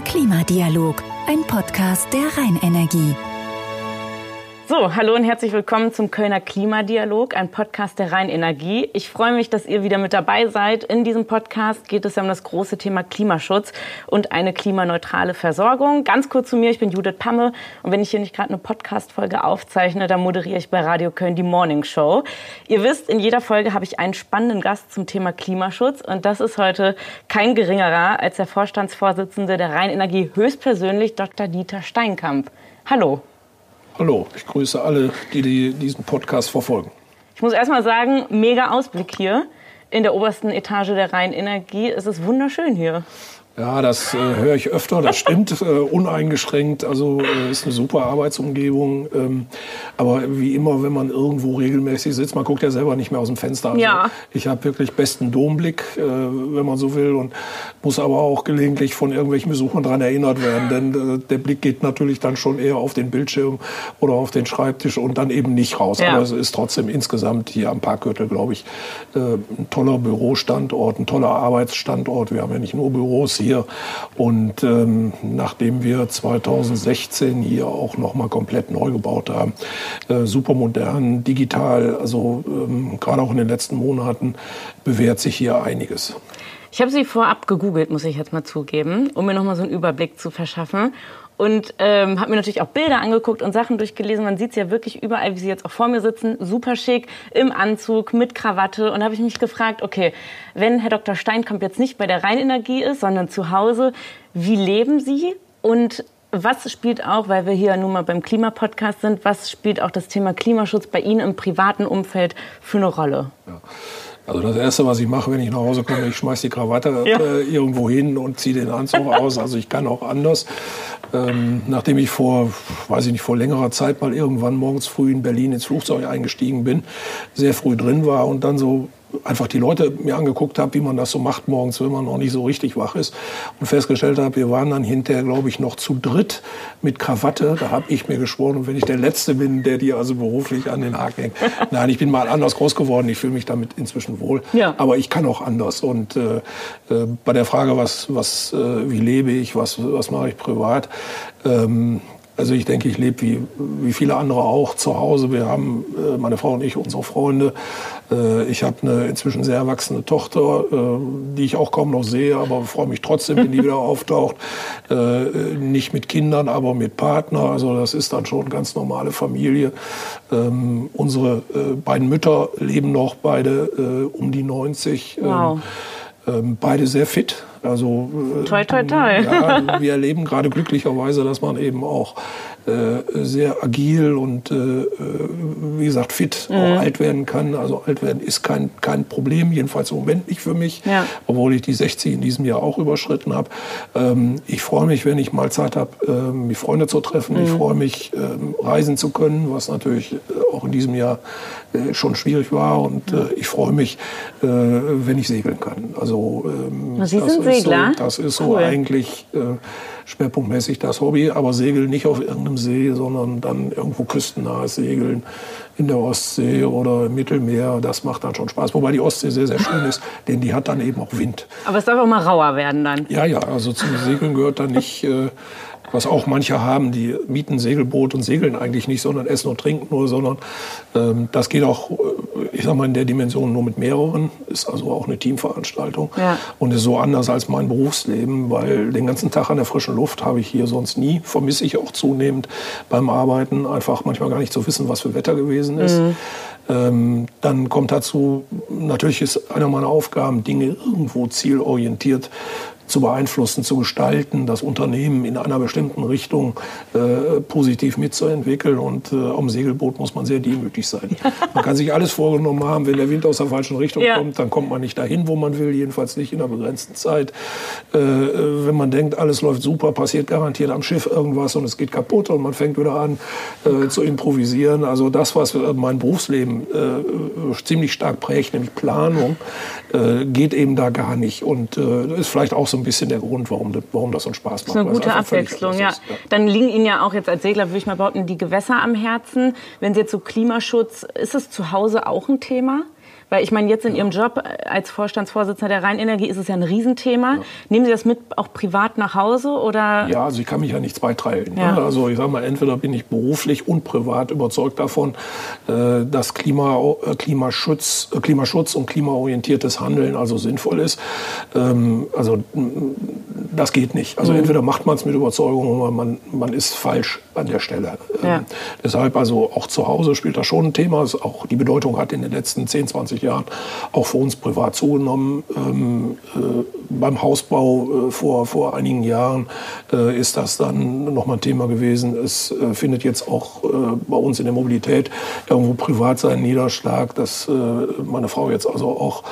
Klimadialog, ein Podcast der Rheinenergie. So, hallo und herzlich willkommen zum Kölner Klimadialog, ein Podcast der Rheinenergie. Ich freue mich, dass ihr wieder mit dabei seid. In diesem Podcast geht es ja um das große Thema Klimaschutz und eine klimaneutrale Versorgung. Ganz kurz zu mir, ich bin Judith Pamme und wenn ich hier nicht gerade eine Podcast-Folge aufzeichne, dann moderiere ich bei Radio Köln die Morning Show. Ihr wisst, in jeder Folge habe ich einen spannenden Gast zum Thema Klimaschutz und das ist heute kein geringerer als der Vorstandsvorsitzende der Rheinenergie höchstpersönlich, Dr. Dieter Steinkamp. Hallo. Hallo, ich grüße alle, die, die diesen Podcast verfolgen. Ich muss erst mal sagen, mega Ausblick hier in der obersten Etage der Rheinenergie. Es ist wunderschön hier. Ja, das äh, höre ich öfter, das stimmt, äh, uneingeschränkt. Also äh, ist eine super Arbeitsumgebung. Ähm, aber wie immer, wenn man irgendwo regelmäßig sitzt, man guckt ja selber nicht mehr aus dem Fenster. Also Ja. Ich habe wirklich besten Domblick, äh, wenn man so will, und muss aber auch gelegentlich von irgendwelchen Besuchern daran erinnert werden. Denn äh, der Blick geht natürlich dann schon eher auf den Bildschirm oder auf den Schreibtisch und dann eben nicht raus. Ja. Aber es ist trotzdem insgesamt hier am Parkgürtel, glaube ich, äh, ein toller Bürostandort, ein toller Arbeitsstandort. Wir haben ja nicht nur Büros hier. Und ähm, nachdem wir 2016 hier auch noch mal komplett neu gebaut haben, äh, super modern, digital, also ähm, gerade auch in den letzten Monaten bewährt sich hier einiges. Ich habe sie vorab gegoogelt, muss ich jetzt mal zugeben, um mir noch mal so einen Überblick zu verschaffen. Und ähm, habe mir natürlich auch Bilder angeguckt und Sachen durchgelesen. Man sieht sie ja wirklich überall, wie sie jetzt auch vor mir sitzen. Super schick, im Anzug, mit Krawatte. Und habe ich mich gefragt, okay, wenn Herr Dr. Steinkamp jetzt nicht bei der Rheinenergie ist, sondern zu Hause, wie leben Sie? Und was spielt auch, weil wir hier nun mal beim Klimapodcast sind, was spielt auch das Thema Klimaschutz bei Ihnen im privaten Umfeld für eine Rolle? Also das Erste, was ich mache, wenn ich nach Hause komme, ich schmeiß die Krawatte Ja. äh, irgendwo hin und ziehe den Anzug aus. Also ich kann auch anders. Ähm, nachdem ich vor, weiß ich nicht, vor längerer Zeit mal irgendwann morgens früh in Berlin ins Flugzeug eingestiegen bin, sehr früh drin war und dann so einfach die Leute mir angeguckt habe, wie man das so macht morgens, wenn man noch nicht so richtig wach ist und festgestellt habe, wir waren dann hinterher, glaube ich, noch zu dritt mit Krawatte. Da habe ich mir geschworen, und wenn ich der Letzte bin, der die also beruflich an den Haken hängt. Nein, ich bin mal anders groß geworden. Ich fühle mich damit inzwischen wohl. Ja. Aber ich kann auch anders. Und äh, äh, bei der Frage, was, was, äh, wie lebe ich, was, was mache ich privat, ähm, also ich denke, ich lebe wie, wie viele andere auch zu Hause. Wir haben, äh, meine Frau und ich, unsere Freunde. Äh, ich habe eine inzwischen sehr erwachsene Tochter, äh, die ich auch kaum noch sehe, aber freue mich trotzdem, wenn die wieder auftaucht. Nicht mit Kindern, aber mit Partner. Also das ist dann schon eine ganz normale Familie. Ähm, unsere beiden Mütter leben noch beide um die 90. Ähm, Wow. ähm, beide sehr fit. Also äh, Toi, toi, toi. Ja, wir erleben gerade glücklicherweise, dass man eben auch sehr agil und äh, äh, wie gesagt fit Mhm. auch alt werden kann. Also alt werden ist kein kein Problem, jedenfalls im Moment nicht für mich, Ja. obwohl ich die 60 in diesem Jahr auch überschritten habe. Ähm, ich freue mich, wenn ich mal Zeit habe, ähm, mich Freunde zu treffen. Ich freue mich, ähm, reisen zu können, was natürlich äh, auch in diesem Jahr äh, schon schwierig war. Und äh, ich freue mich, äh, wenn ich segeln kann. Also ähm, Sie das sind ist Segler? So, das ist so Cool. eigentlich äh, schwerpunktmäßig das Hobby. Aber Segeln nicht auf irgendeinem See, sondern dann irgendwo küstennahes Segeln in der Ostsee oder im Mittelmeer. Das macht dann schon Spaß. Wobei die Ostsee sehr, sehr schön ist, denn die hat dann eben auch Wind. Aber es darf auch mal rauer werden dann. Ja, ja, also zum Segeln gehört dann nicht, äh, was auch manche haben, die mieten Segelboot und segeln eigentlich nicht, sondern essen und trinken nur, sondern ähm, das geht auch, äh, ich sag mal, in der Dimension nur mit mehreren, ist also auch eine Teamveranstaltung Ja. und ist so anders als mein Berufsleben, weil den ganzen Tag an der frischen Luft habe ich hier sonst nie, vermisse ich auch zunehmend beim Arbeiten, einfach manchmal gar nicht zu wissen, was für Wetter gewesen ist. Ähm, dann kommt dazu, natürlich ist einer meiner Aufgaben, Dinge irgendwo zielorientiert zu beeinflussen, zu gestalten, das Unternehmen in einer bestimmten Richtung äh, positiv mitzuentwickeln. Und äh, am Segelboot muss man sehr demütig sein. Man kann sich alles vorgenommen haben, wenn der Wind aus der falschen Richtung Ja. kommt, dann kommt man nicht dahin, wo man will, jedenfalls nicht in einer begrenzten Zeit. Äh, äh, wenn man denkt, alles läuft super, passiert garantiert am Schiff irgendwas und es geht kaputt und man fängt wieder an äh, zu improvisieren. Also das, was äh, mein Berufsleben äh, ziemlich stark prägt, nämlich Planung, geht eben da gar nicht. Und ist vielleicht auch so ein bisschen der Grund, warum, das- warum das so einen Spaß macht. Das ist eine gute Abwechslung, ja. ist, ja. Dann liegen Ihnen ja auch jetzt als Segler, würde ich mal behaupten, die Gewässer am Herzen. Wenn Sie jetzt so Klimaschutz, ist es zu Hause auch ein Thema? Weil ich meine, jetzt in Ihrem Job als Vorstandsvorsitzender der Rheinenergie ist es ja ein Riesenthema. Ja. Nehmen Sie das mit auch privat nach Hause oder? Ja, also ich kann mich ja nichts beitragen. Ja. Also ich sage mal, entweder bin ich beruflich und privat überzeugt davon, äh, dass Klima, äh, Klimaschutz, äh, Klimaschutz und klimaorientiertes Handeln also sinnvoll ist. Ähm, also das geht nicht. Also mhm. entweder macht man es mit Überzeugung oder man, man ist falsch an der Stelle. Ja. Ähm, deshalb also auch zu Hause spielt das schon ein Thema. Auch die Bedeutung hat in den letzten 10, 20 Jahren auch für uns privat zugenommen. Ähm, äh, beim Hausbau äh, vor, vor einigen Jahren äh, ist das dann nochmal ein Thema gewesen. Es äh, findet jetzt auch äh, bei uns in der Mobilität irgendwo privat seinen Niederschlag, dass äh, meine Frau jetzt also auch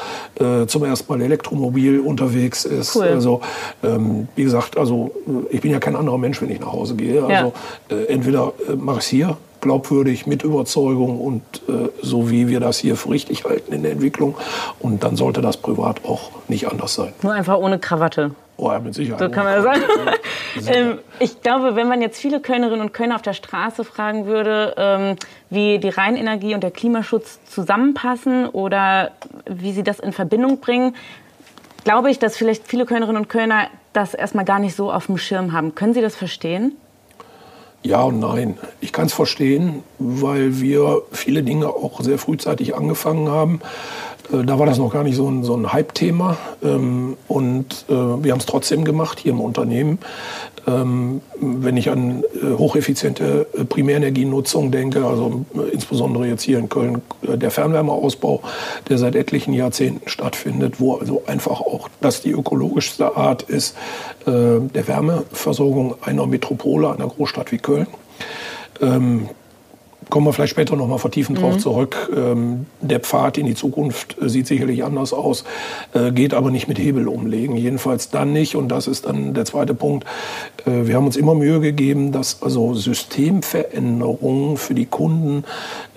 zum ersten Mal elektromobil unterwegs ist. Cool. Also ähm, wie gesagt, also ich bin ja kein anderer Mensch, wenn ich nach Hause gehe. Also ja. entweder mache ich es hier glaubwürdig, mit Überzeugung und äh, so wie wir das hier für richtig halten in der Entwicklung. Und dann sollte das privat auch nicht anders sein. Nur einfach ohne Krawatte. Oh ja, mit Sicherheit. So kann man sagen. ähm, ich glaube, wenn man jetzt viele Kölnerinnen und Kölner auf der Straße fragen würde, ähm, wie die Rheinenergie und der Klimaschutz zusammenpassen oder wie sie das in Verbindung bringen, glaube ich, dass vielleicht viele Kölnerinnen und Kölner das erstmal gar nicht so auf dem Schirm haben. Können Sie das verstehen? Ja und nein. Ich kann es verstehen, weil wir viele Dinge auch sehr frühzeitig angefangen haben. Äh, da war das noch gar nicht so ein, so ein Hype-Thema. Ähm, und äh, wir haben es trotzdem gemacht hier im Unternehmen. Ähm, wenn ich an äh, hocheffiziente Primärenergienutzung denke, also insbesondere jetzt hier in Köln der Fernwärmeausbau, der seit etlichen Jahrzehnten stattfindet, wo also einfach auch das die ökologischste Art ist der Wärmeversorgung einer Metropole, einer Großstadt wie Köln. Kommen wir vielleicht später noch mal vertiefend mhm. drauf zurück. Ähm, der Pfad in die Zukunft äh, sieht sicherlich anders aus, äh, geht aber nicht mit Hebel umlegen. Jedenfalls dann nicht. Und das ist dann der zweite Punkt. Äh, wir haben uns immer Mühe gegeben, dass also Systemveränderungen für die Kunden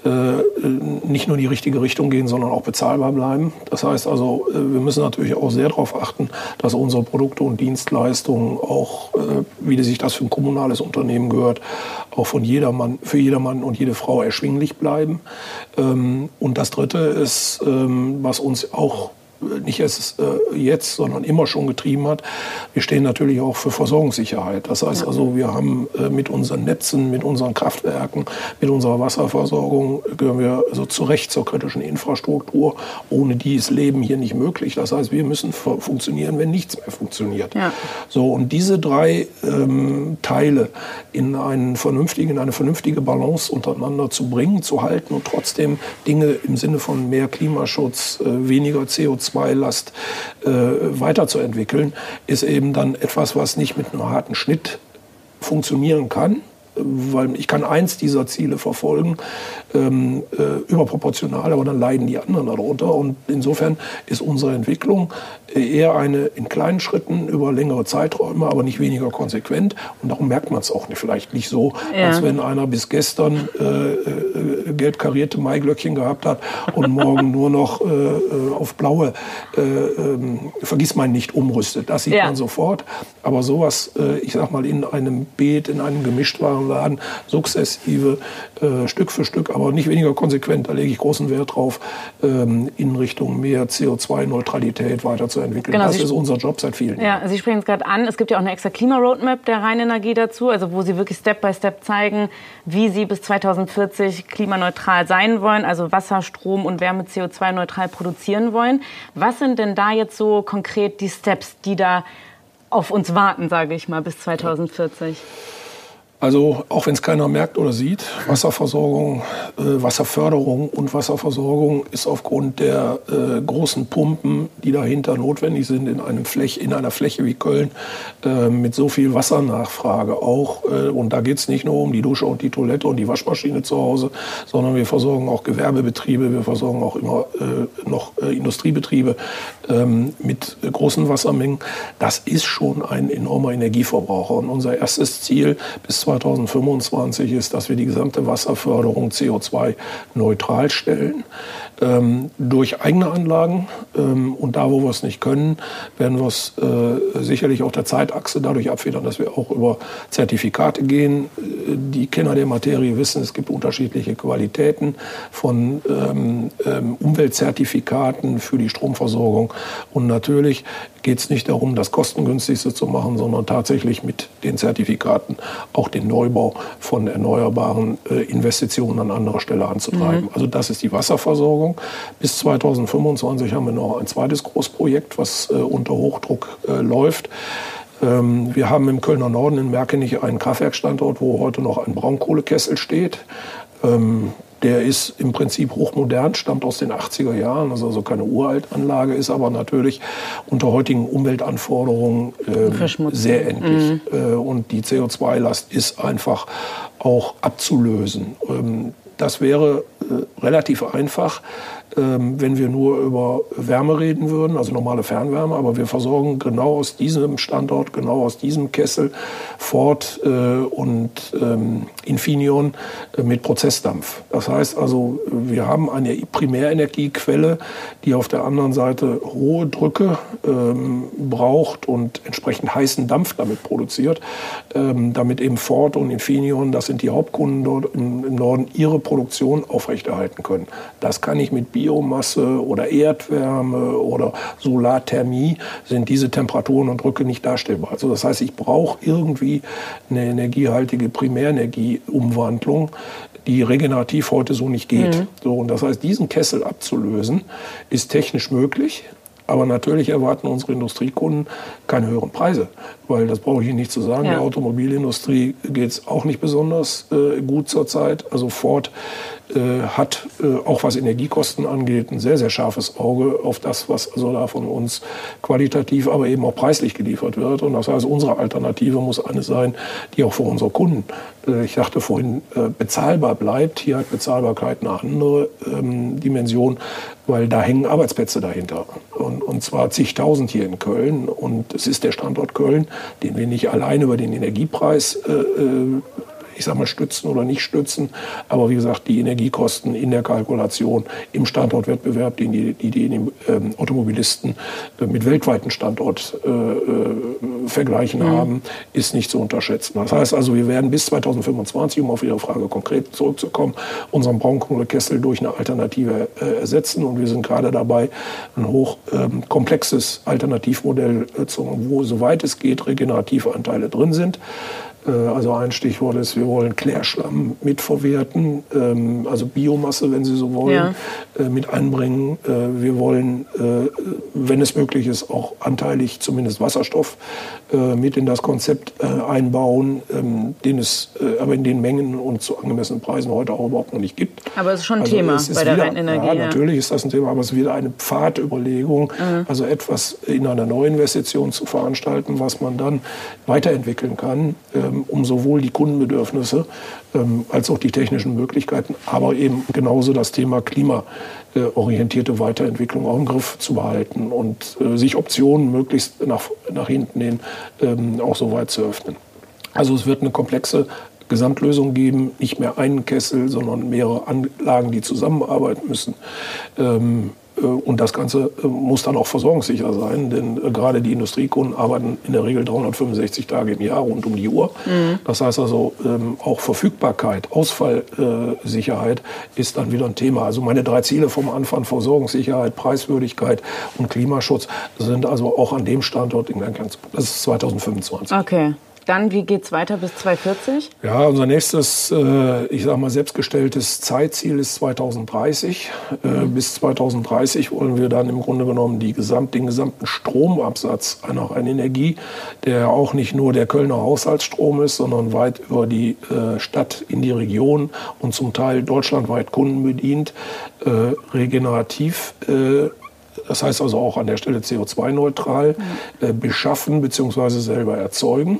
nicht nur in die richtige Richtung gehen, sondern auch bezahlbar bleiben. Das heißt also, äh, wir müssen natürlich auch sehr darauf achten, dass unsere Produkte und Dienstleistungen auch, äh, wie sich das für ein kommunales Unternehmen gehört, auch von jedermann, für jedermann und jede Frau erschwinglich bleiben. Ähm, und das Dritte ist, ähm, was uns auch nicht erst äh, jetzt, sondern immer schon getrieben hat. Wir stehen natürlich auch für Versorgungssicherheit. Das heißt also, wir haben äh, mit unseren Netzen, mit unseren Kraftwerken, mit unserer Wasserversorgung gehören wir also zu Recht zur kritischen Infrastruktur. Ohne die ist Leben hier nicht möglich. Das heißt, wir müssen funktionieren, wenn nichts mehr funktioniert. Ja. So und diese drei ähm, Teile in einen vernünftigen, in eine vernünftige Balance untereinander zu bringen, zu halten und trotzdem Dinge im Sinne von mehr Klimaschutz, äh, weniger CO2 CO2-Last äh, weiterzuentwickeln, ist eben dann etwas, was nicht mit einem harten Schnitt funktionieren kann, weil ich kann eins dieser Ziele verfolgen, ähm, äh, überproportional, aber dann leiden die anderen darunter. Und insofern ist unsere Entwicklung eher eine in kleinen Schritten über längere Zeiträume, aber nicht weniger konsequent. Und darum merkt man es auch nicht, vielleicht nicht so, ja. als wenn einer bis gestern äh, äh, gelb karierte Maiglöckchen gehabt hat und morgen nur noch äh, äh auf blaue äh, ähm, vergiss mein nicht umrüstet. Das sieht ja. man sofort. Aber sowas, ich sag mal, in einem Beet, in einem Gemischtwarenladen, sukzessive, Stück für Stück, aber nicht weniger konsequent, da lege ich großen Wert drauf, ähm, in Richtung mehr CO2-Neutralität weiterzuentwickeln entwickeln. Genau, das Sie ist unser Job seit vielen Jahren. Ja, Sie sprechen es gerade an. Es gibt ja auch eine extra Klima-Roadmap der Rheinenergie dazu, also wo Sie wirklich Step by Step zeigen, wie Sie bis 2040 klimaneutral sein wollen, also Wasser, Strom und Wärme CO2-neutral produzieren wollen. Was sind denn da jetzt so konkret die Steps, die da auf uns warten, sage ich mal, bis 2040? Ja. Also auch wenn es keiner merkt oder sieht, Wasserversorgung, äh, Wasserförderung und Wasserversorgung ist aufgrund der äh, großen Pumpen, die dahinter notwendig sind in, einem Fläche, in einer Fläche wie Köln äh, mit so viel Wassernachfrage auch. Äh, und da geht es nicht nur um die Dusche und die Toilette und die Waschmaschine zu Hause, sondern wir versorgen auch Gewerbebetriebe, wir versorgen auch immer äh, noch äh, Industriebetriebe ähm, mit großen Wassermengen. Das ist schon ein enormer Energieverbraucher. Und unser erstes Ziel bis 2025 ist, dass wir die gesamte Wasserförderung CO2-neutral stellen. Ähm, durch eigene Anlagen. Ähm, und da, wo wir es nicht können, werden wir es äh, sicherlich auf der Zeitachse dadurch abfedern, dass wir auch über Zertifikate gehen. Äh, die Kenner der Materie wissen, es gibt unterschiedliche Qualitäten von ähm, ähm, Umweltzertifikaten für die Stromversorgung. Und natürlich geht es nicht darum, das kostengünstigste zu machen, sondern tatsächlich mit den Zertifikaten auch den Neubau von erneuerbaren äh, Investitionen an anderer Stelle anzutreiben. Mhm. Also das ist die Wasserversorgung. Bis 2025 haben wir noch ein zweites Großprojekt, was äh, unter Hochdruck äh, läuft. Ähm, wir haben im Kölner Norden in Merkenich einen Kraftwerkstandort, wo heute noch ein Braunkohlekessel steht. Ähm, der ist im Prinzip hochmodern, stammt aus den 80er Jahren, ist also keine Uraltanlage, ist aber natürlich unter heutigen Umweltanforderungen äh, sehr endlich. Mhm. Äh, und die CO2-Last ist einfach auch abzulösen. Ähm, das wäre äh, relativ einfach, ähm, wenn wir nur über Wärme reden würden, also normale Fernwärme. Aber wir versorgen genau aus diesem Standort, genau aus diesem Kessel Ford äh, und ähm, Infineon äh, mit Prozessdampf. Das heißt also, wir haben eine Primärenergiequelle, die auf der anderen Seite hohe Drücke ähm, braucht und entsprechend heißen Dampf damit produziert, ähm, damit eben Ford und Infineon, das sind die Hauptkunden dort im, Norden, ihre Produktion aufrechterhalten können. Das kann ich mit Biomasse oder Erdwärme oder Solarthermie sind diese Temperaturen und Drücke nicht darstellbar. Also das heißt, ich brauche irgendwie eine energiehaltige Primärenergieumwandlung, die regenerativ heute so nicht geht. Mhm. So, und das heißt, diesen Kessel abzulösen, ist technisch möglich. Aber natürlich erwarten unsere Industriekunden keine höheren Preise, weil das brauche ich Ihnen nicht zu sagen. Ja. Der Automobilindustrie geht es auch nicht besonders äh, gut zurzeit. Also Ford äh, hat äh, auch was Energiekosten angeht ein sehr, sehr scharfes Auge auf das, was also da von uns qualitativ, aber eben auch preislich geliefert wird. Und das heißt, unsere Alternative muss eine sein, die auch für unsere Kunden, äh, ich dachte vorhin, äh, bezahlbar bleibt. Hier hat Bezahlbarkeit eine andere ähm, Dimension, weil da hängen Arbeitsplätze dahinter. Und, und zwar zigtausend hier in Köln. Und es ist der Standort Köln, den wir nicht allein über den Energiepreis äh ich sag mal, stützen oder nicht stützen. Aber wie gesagt, die Energiekosten in der Kalkulation im Standortwettbewerb, den die, die, die ähm, Automobilisten äh, mit weltweiten Standortvergleichen äh, äh, mhm. haben, ist nicht zu unterschätzen. Das heißt also, wir werden bis 2025, um auf Ihre Frage konkret zurückzukommen, unseren Braunkohlekessel durch eine Alternative äh, ersetzen. Und wir sind gerade dabei, ein hochkomplexes ähm, Alternativmodell äh, zu, wo, soweit es geht, regenerative Anteile drin sind. Äh, also ein Stichwort ist, wir wollen Klärschlamm mitverwerten, ähm, also Biomasse, wenn Sie so wollen, ja. Äh, mit einbringen. Äh, wir wollen, wenn es möglich ist, auch anteilig zumindest Wasserstoff mit in das Konzept einbauen, ähm, den es aber in den Mengen und zu angemessenen Preisen heute auch überhaupt noch nicht gibt. Aber es ist schon ein also Thema bei der Rheinenergie. Ja, natürlich ist das ein Thema, aber es ist wieder eine Pfadüberlegung, mhm. also etwas in einer Neuinvestition zu veranstalten, was man dann weiterentwickeln kann ähm, um sowohl die Kundenbedürfnisse ähm, als auch die technischen Möglichkeiten, aber eben genauso das Thema klimaorientierte Weiterentwicklung auch im Griff zu behalten und äh, sich Optionen möglichst nach, nach hinten hin ähm, auch so weit zu öffnen. Also es wird eine komplexe Gesamtlösung geben, nicht mehr einen Kessel, sondern mehrere Anlagen, die zusammenarbeiten müssen. Äh, und das Ganze äh, muss dann auch versorgungssicher sein, denn äh, gerade die Industriekunden arbeiten in der Regel 365 Tage im Jahr rund um die Uhr. Mhm. Das heißt also, ähm, auch Verfügbarkeit, Ausfallsicherheit ist dann wieder ein Thema. Also meine drei Ziele vom Anfang, Versorgungssicherheit, Preiswürdigkeit und Klimaschutz, sind also auch an dem Standort in Ganglands. Das ist 2025. Okay. Dann, wie geht es weiter bis 2040? Ja, unser nächstes, äh, ich sage mal, selbstgestelltes Zeitziel ist 2030. Äh, mhm. Bis 2030 wollen wir dann im Grunde genommen gesamt, den gesamten Stromabsatz einer Rheinenergie, der auch nicht nur der Kölner Haushaltsstrom ist, sondern weit über die äh, Stadt in die Region und zum Teil deutschlandweit Kunden bedient, äh, regenerativ äh, das heißt also auch an der Stelle CO2-neutral, mhm. äh, beschaffen bzw. selber erzeugen.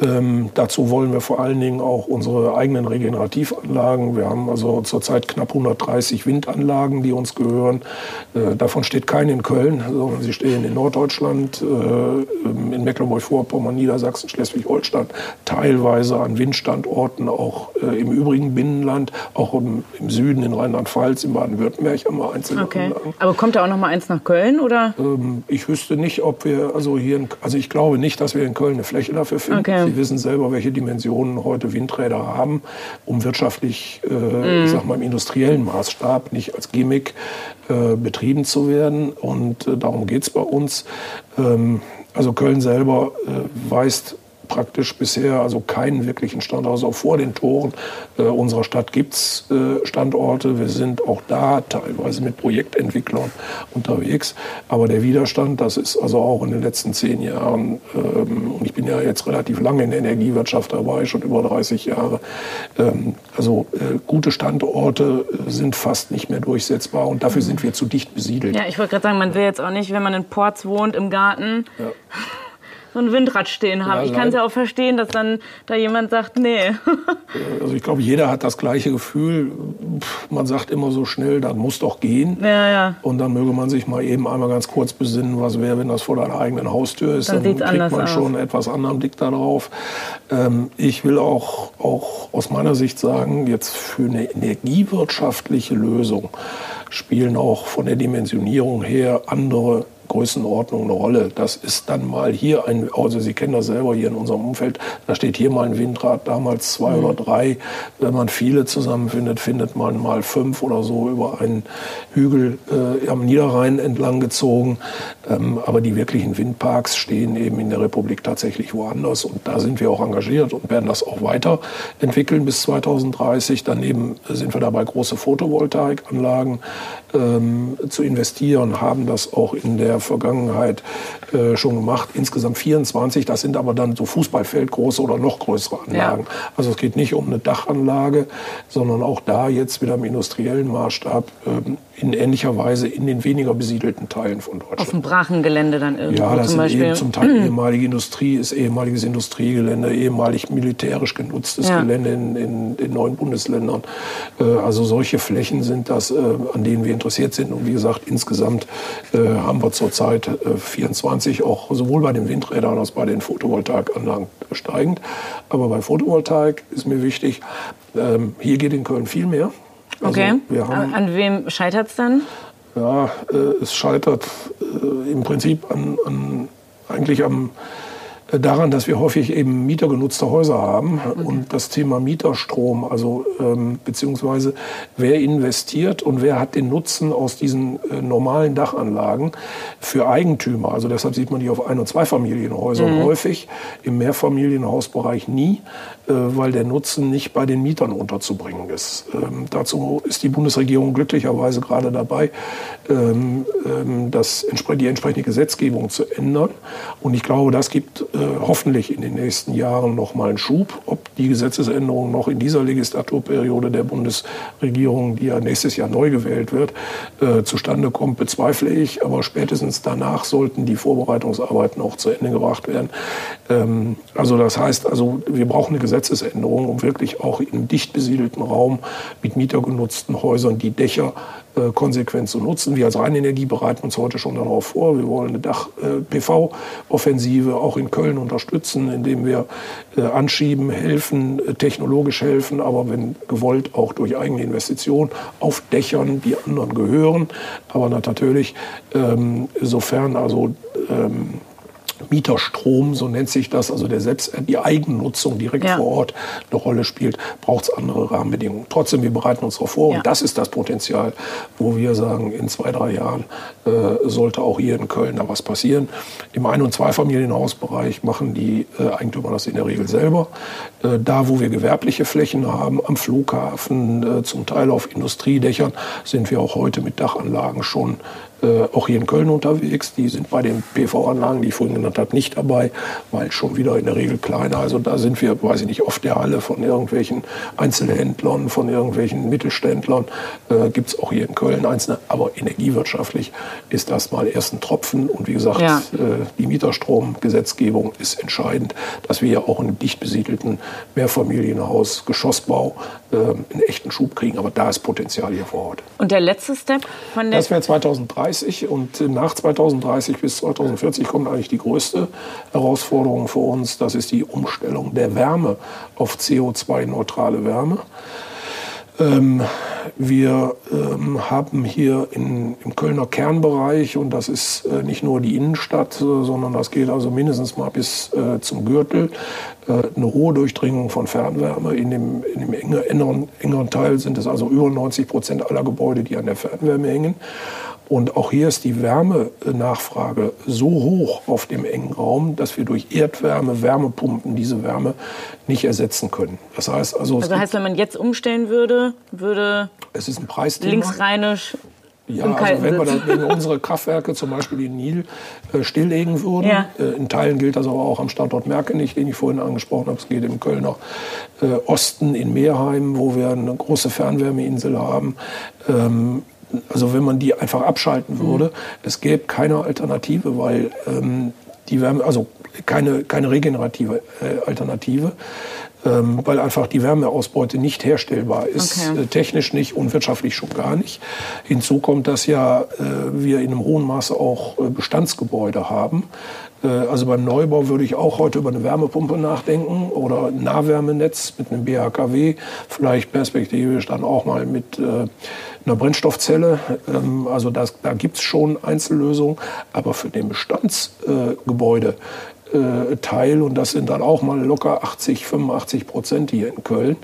Ähm, dazu wollen wir vor allen Dingen auch unsere eigenen Regenerativanlagen. Wir haben also zurzeit knapp 130 Windanlagen, die uns gehören. Äh, davon steht keine in Köln, sondern sie stehen in Norddeutschland, äh, in Mecklenburg-Vorpommern, Niedersachsen, Schleswig-Holstein, teilweise an Windstandorten, auch äh, im übrigen Binnenland, auch im, im Süden, in Rheinland-Pfalz, in Baden-Württemberg haben wir einzelne okay. Anlagen. Aber kommt da auch noch mal eins nach Köln oder? Ähm, ich wüsste nicht, ob wir also hier, in, also ich glaube nicht, dass wir in Köln eine Fläche dafür finden. Okay. Sie wissen selber, welche Dimensionen heute Windräder haben, um wirtschaftlich, äh, mm. ich sag mal im industriellen Maßstab, nicht als Gimmick äh, betrieben zu werden. Und äh, darum geht es bei uns. Ähm, also Köln selber äh, weist praktisch bisher also keinen wirklichen Standort. Also vor den Toren äh, unserer Stadt gibt es äh, Standorte. Wir sind auch da teilweise mit Projektentwicklern unterwegs. Aber der Widerstand, das ist also auch in den letzten zehn Jahren, ähm, und ich bin ja jetzt relativ lange in der Energiewirtschaft dabei, schon über 30 Jahre, ähm, also äh, gute Standorte äh, sind fast nicht mehr durchsetzbar und dafür sind wir zu dicht besiedelt. Ja, ich wollte gerade sagen, man will jetzt auch nicht, wenn man in Ports wohnt, im Garten. Ja so ein Windrad stehen haben. Ja, ich kann es ja auch verstehen, dass dann da jemand sagt, nee. also ich glaube, jeder hat das gleiche Gefühl. Man sagt immer so schnell, das muss doch gehen. Ja, ja. Und dann möge man sich mal eben einmal ganz kurz besinnen, was wäre, wenn das vor deiner eigenen Haustür ist. Dann, dann kriegt man aus. schon etwas anderen Blick darauf. Ähm, ich will auch, auch aus meiner Sicht sagen, jetzt für eine energiewirtschaftliche Lösung spielen auch von der Dimensionierung her andere Größenordnung eine Rolle. Das ist dann mal hier ein, also Sie kennen das selber hier in unserem Umfeld, da steht hier mal ein Windrad, damals zwei mhm. oder drei. Wenn man viele zusammenfindet, findet man mal fünf oder so über einen Hügel äh, am Niederrhein entlang gezogen. Ähm, aber die wirklichen Windparks stehen eben in der Republik tatsächlich woanders und da sind wir auch engagiert und werden das auch weiterentwickeln bis 2030. Daneben sind wir dabei, große Photovoltaikanlagen ähm, zu investieren, haben das auch in der Vergangenheit äh, schon gemacht. Insgesamt 24. Das sind aber dann so Fußballfeldgroße oder noch größere Anlagen. Ja. Also es geht nicht um eine Dachanlage, sondern auch da jetzt wieder im industriellen Maßstab ähm, in ähnlicher Weise in den weniger besiedelten Teilen von Deutschland. Auf dem Brachengelände dann irgendwo Ja, das zum Beispiel. Eben zum Teil ehemalige Industrie, ist ehemaliges Industriegelände, ehemalig militärisch genutztes ja. Gelände in, in den neuen Bundesländern. Äh, also solche Flächen sind das, äh, an denen wir interessiert sind. Und wie gesagt, insgesamt äh, haben wir zurzeit 24, auch sowohl bei den Windrädern als auch bei den Photovoltaikanlagen steigend. Aber bei Photovoltaik ist mir wichtig, ähm, hier geht in Köln viel mehr. Also okay. Haben, an wem scheitert es dann? Ja, äh, es scheitert äh, im Prinzip an, an eigentlich am daran, dass wir häufig eben mietergenutzte Häuser haben okay. und das Thema Mieterstrom, also ähm, beziehungsweise wer investiert und wer hat den Nutzen aus diesen äh, normalen Dachanlagen für Eigentümer. Also deshalb sieht man die auf Ein- und Zweifamilienhäusern mhm. häufig, im Mehrfamilienhausbereich nie, äh, weil der Nutzen nicht bei den Mietern unterzubringen ist. Ähm, dazu ist die Bundesregierung glücklicherweise gerade dabei, ähm, ähm, das, die entsprechende Gesetzgebung zu ändern. Und ich glaube, das gibt äh, hoffentlich in den nächsten Jahren noch mal einen Schub. Ob die Gesetzesänderung noch in dieser Legislaturperiode der Bundesregierung, die ja nächstes Jahr neu gewählt wird, äh, zustande kommt, bezweifle ich. Aber spätestens danach sollten die Vorbereitungsarbeiten auch zu Ende gebracht werden. Ähm, also das heißt, also wir brauchen eine Gesetzesänderung, um wirklich auch im dicht besiedelten Raum mit mietergenutzten Häusern die Dächer konsequent zu nutzen. Wir als Rheinenergie bereiten uns heute schon darauf vor. Wir wollen eine Dach-PV-Offensive auch in Köln unterstützen, indem wir äh, anschieben, helfen, äh, technologisch helfen, aber wenn gewollt auch durch eigene Investitionen auf Dächern, die anderen gehören. Aber natürlich, ähm, sofern also ähm, Mieterstrom, so nennt sich das, also der Selbst, die Eigennutzung direkt ja. vor Ort eine Rolle spielt, braucht es andere Rahmenbedingungen. Trotzdem, wir bereiten uns darauf vor ja. und das ist das Potenzial, wo wir sagen, in zwei, drei Jahren äh, sollte auch hier in Köln da was passieren. Im Ein- und Zweifamilienhausbereich machen die äh, Eigentümer das in der Regel selber. Äh, da, wo wir gewerbliche Flächen haben, am Flughafen, äh, zum Teil auf Industriedächern, sind wir auch heute mit Dachanlagen schon äh, auch hier in Köln unterwegs. Die sind bei den PV-Anlagen, die ich vorhin genannt habe, nicht dabei, weil schon wieder in der Regel kleiner. Also da sind wir, weiß ich nicht, oft der Halle von irgendwelchen Einzelhändlern, von irgendwelchen Mittelständlern. Äh, Gibt es auch hier in Köln einzelne. Aber energiewirtschaftlich ist das mal erst ein Tropfen. Und wie gesagt, ja. äh, die Mieterstromgesetzgebung ist entscheidend, dass wir ja auch in einem dicht besiedelten Mehrfamilienhaus, Geschossbau, einen echten Schub kriegen. Aber da ist Potenzial hier vor Ort. Und der letzte Step von der. Das wäre 2030 und nach 2030 bis 2040 kommt eigentlich die größte Herausforderung für uns. Das ist die Umstellung der Wärme auf CO2-neutrale Wärme. Ähm, wir ähm, haben hier in, im Kölner Kernbereich, und das ist äh, nicht nur die Innenstadt, äh, sondern das geht also mindestens mal bis äh, zum Gürtel, äh, eine hohe Durchdringung von Fernwärme. In dem, in dem engeren, engeren Teil sind es also über 90 Prozent aller Gebäude, die an der Fernwärme hängen. Und auch hier ist die Wärmenachfrage so hoch auf dem engen Raum, dass wir durch Erdwärme, Wärmepumpen diese Wärme nicht ersetzen können. Das heißt also. Also heißt, wenn man jetzt umstellen würde, würde es ist ein Preisthema. linksrheinisch ja, also wenn wir, dann, wenn unsere Kraftwerke zum Beispiel in Nil äh, stilllegen würden, ja. äh, in Teilen gilt das aber auch am Standort Merkenich, den ich vorhin angesprochen habe, es geht im Kölner äh, Osten in Meerheim, wo wir eine große Fernwärmeinsel haben, ähm, also wenn man die einfach abschalten würde, mhm. es gäbe keine Alternative, weil ähm, die Wärme, also keine, keine regenerative äh, Alternative, ähm, weil einfach die Wärmeausbeute nicht herstellbar ist, okay. äh, technisch nicht und wirtschaftlich schon gar nicht. Hinzu kommt, dass ja äh, wir in einem hohen Maße auch äh, Bestandsgebäude haben. Äh, also beim Neubau würde ich auch heute über eine Wärmepumpe nachdenken oder ein Nahwärmenetz mit einem BHKW, vielleicht perspektivisch dann auch mal mit äh, einer Brennstoffzelle. Ähm, also das, da gibt es schon Einzellösungen, aber für den Bestandsgebäude äh, Teil, und das sind dann auch mal locker 80, 85 Prozent hier in Köln.